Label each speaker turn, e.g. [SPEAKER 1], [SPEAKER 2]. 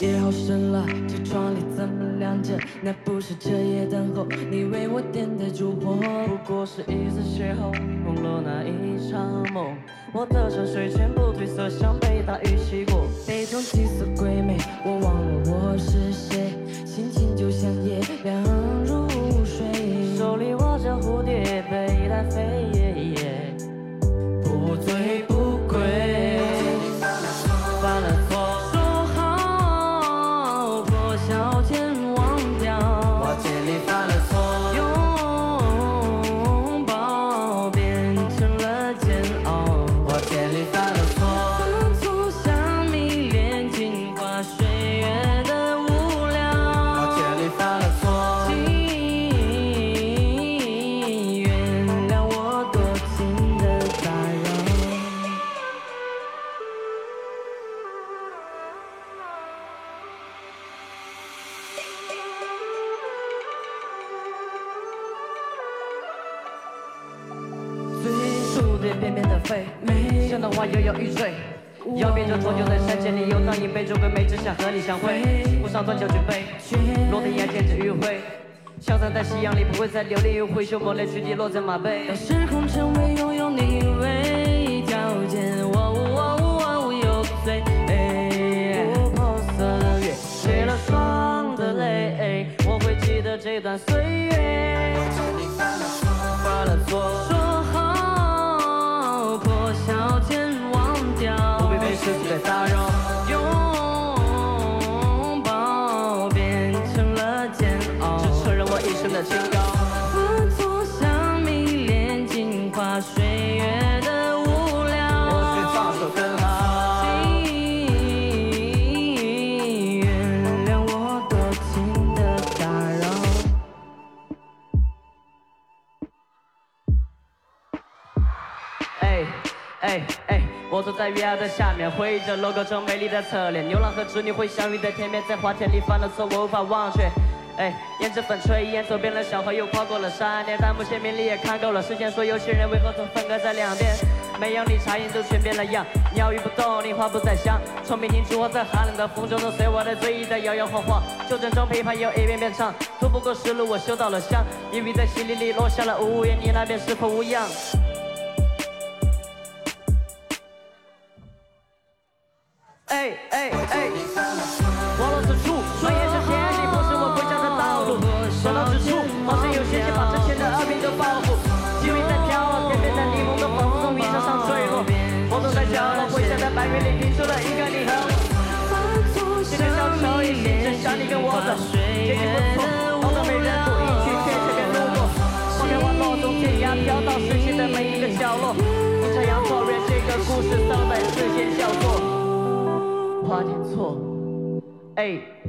[SPEAKER 1] 夜好深了，这窗里怎么亮着？那不是彻夜等候你为我点的烛火，
[SPEAKER 2] 不过是一次邂逅，梦落那一场梦。我的山水全部褪色，像被大雨洗过。
[SPEAKER 1] 杯中几色鬼
[SPEAKER 2] 翩翩的飞，像朵花摇摇欲坠。要变成浊酒在山间里游荡，一杯酒鬼魅，只想和你相会。铺上断桥举杯，落天涯见着余晖。消散在夕阳里，不会再流连于挥袖抹泪，去滴落在马背。
[SPEAKER 1] 当时空成为拥有你为条件，我我我我有罪。
[SPEAKER 2] 琥珀色的月，结了霜的泪，我会记得这段岁月。犯了错，的打扰。
[SPEAKER 1] 拥抱变成了煎熬，
[SPEAKER 2] 只承认我一生的清高。
[SPEAKER 1] 犯错像迷恋镜花水月的无聊。
[SPEAKER 2] 或许放手更好。
[SPEAKER 1] 请原谅我多情的打扰。
[SPEAKER 2] 哎哎哎，我坐在月牙的下面，回忆着 logo 中美丽的侧脸。牛郎和织女会相遇在天边，在花田里犯了错，我无法忘却。哎，胭脂粉吹，一眼走遍了小河，又跨过了山巅。弹幕签名利也看够了，世间说有些人为何总分隔在两边？每样理查因都全变了样，鸟语不动，梨花不再香。从明镜烛火在寒冷的风中，都随我的醉意在摇摇晃晃。旧阵中琵琶又一遍遍唱，渡不过石路，我修到了香。一笔在心里里落下了无言，你那边是否无恙？哎哎哎！网络此处，传言是陷阱，不是我回家的道路。说到此处，好像有些人把之前的恶名都报复。机会在飘落，天边的霓虹都仿佛从云层上坠落。我坐在角落，回想在白云里拼出了一个你和我。现在小丑也写着想你跟我走，结局不错，好多没人顾，一曲却随便路过。花开花落，从天涯飘到世界的每一个角落。阴差阳错，让这个故事 eight.